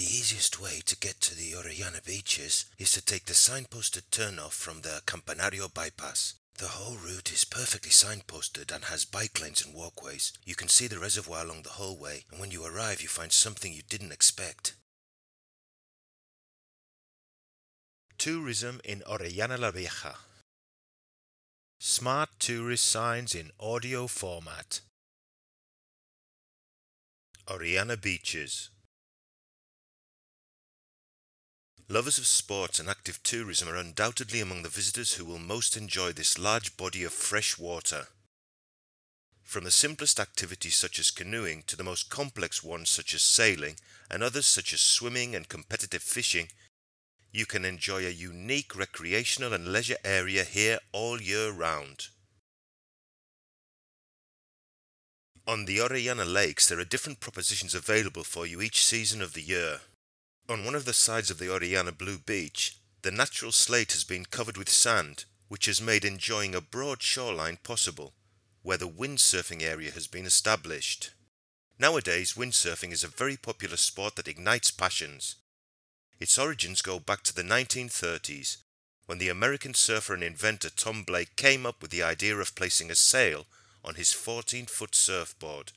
The easiest way to get to the Orellana beaches is to take the signposted turnoff from the Campanario bypass. The whole route is perfectly signposted and has bike lanes and walkways. You can see the reservoir along the whole way, and when you arrive, you find something you didn't expect. Tourism in Orellana la Vieja. Smart tourist signs in audio format. Orellana Beaches. Lovers of sports and active tourism are undoubtedly among the visitors who will most enjoy this large body of fresh water. From the simplest activities such as canoeing to the most complex ones such as sailing and others such as swimming and competitive fishing, you can enjoy a unique recreational and leisure area here all year round. On the Orellana Lakes, there are different propositions available for you each season of the year. On one of the sides of the Orellana Blue Beach, the natural slate has been covered with sand, which has made enjoying a broad shoreline possible, where the windsurfing area has been established. Nowadays, windsurfing is a very popular sport that ignites passions. Its origins go back to the 1930s, when the American surfer and inventor Tom Blake came up with the idea of placing a sail on his 14 foot surfboard,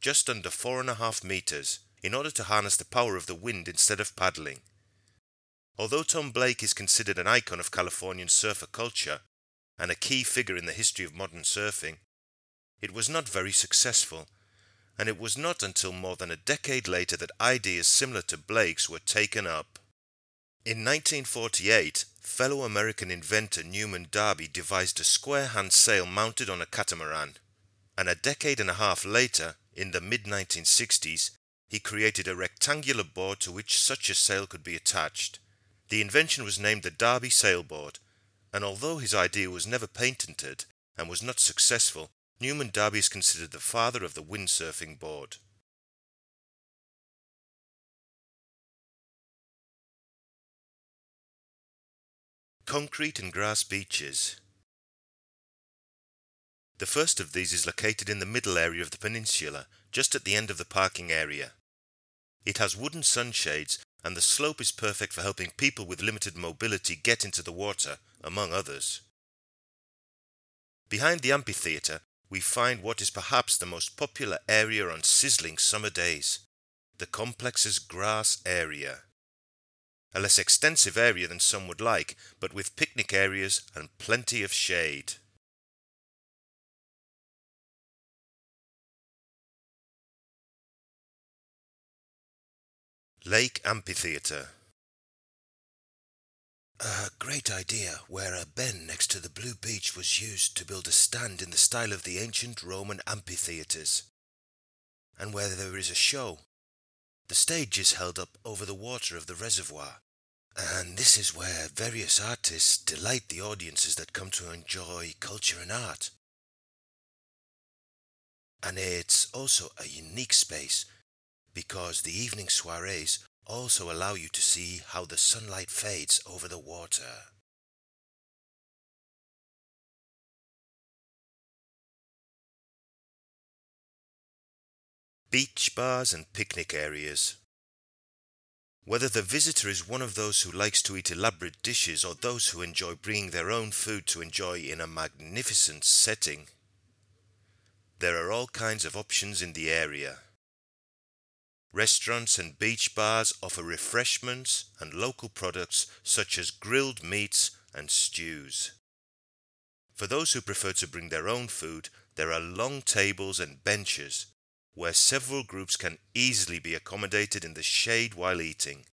just under four and a half meters, in order to harness the power of the wind instead of paddling. Although Tom Blake is considered an icon of Californian surfer culture and a key figure in the history of modern surfing, it was not very successful and it was not until more than a decade later that ideas similar to Blake's were taken up. In 1948, fellow American inventor Newman Darby devised a square hand sail mounted on a catamaran, and a decade and a half later, in the mid 1960s, he created a rectangular board to which such a sail could be attached. The invention was named the Darby sailboard, and although his idea was never patented and was not successful, Newman Darby is considered the father of the windsurfing board. Concrete and grass beaches. The first of these is located in the middle area of the peninsula, just at the end of the parking area. It has wooden sunshades and the slope is perfect for helping people with limited mobility get into the water, among others. Behind the amphitheatre we find what is perhaps the most popular area on sizzling summer days, the complex's grass area. A less extensive area than some would like, but with picnic areas and plenty of shade. Lake Amphitheatre a great idea where a bend next to the blue beach was used to build a stand in the style of the ancient Roman amphitheatres, and where there is a show. The stage is held up over the water of the reservoir, and this is where various artists delight the audiences that come to enjoy culture and art. And it's also a unique space because the evening soirees also allow you to see how the sunlight fades over the water. Beach bars and picnic areas. Whether the visitor is one of those who likes to eat elaborate dishes or those who enjoy bringing their own food to enjoy in a magnificent setting, there are all kinds of options in the area. Restaurants and beach bars offer refreshments and local products such as grilled meats and stews. For those who prefer to bring their own food, there are long tables and benches where several groups can easily be accommodated in the shade while eating.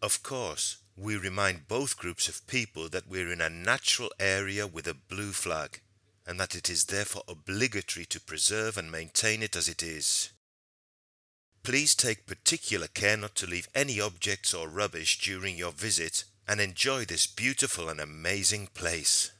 Of course, we remind both groups of people that we're in a natural area with a blue flag, and that it is therefore obligatory to preserve and maintain it as it is. Please take particular care not to leave any objects or rubbish during your visit and enjoy this beautiful and amazing place.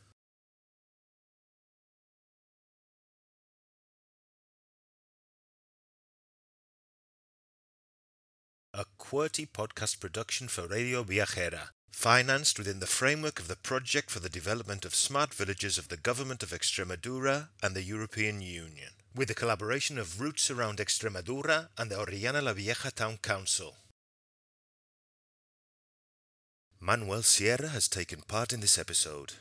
A QWERTY podcast production for Radio Viajera, financed within the framework of the Project for the Development of Smart Villages of the Government of Extremadura and the European Union, with the collaboration of Roots Around Extremadura and the Orellana La Vieja Town Council. Manuel Sierra has taken part in this episode.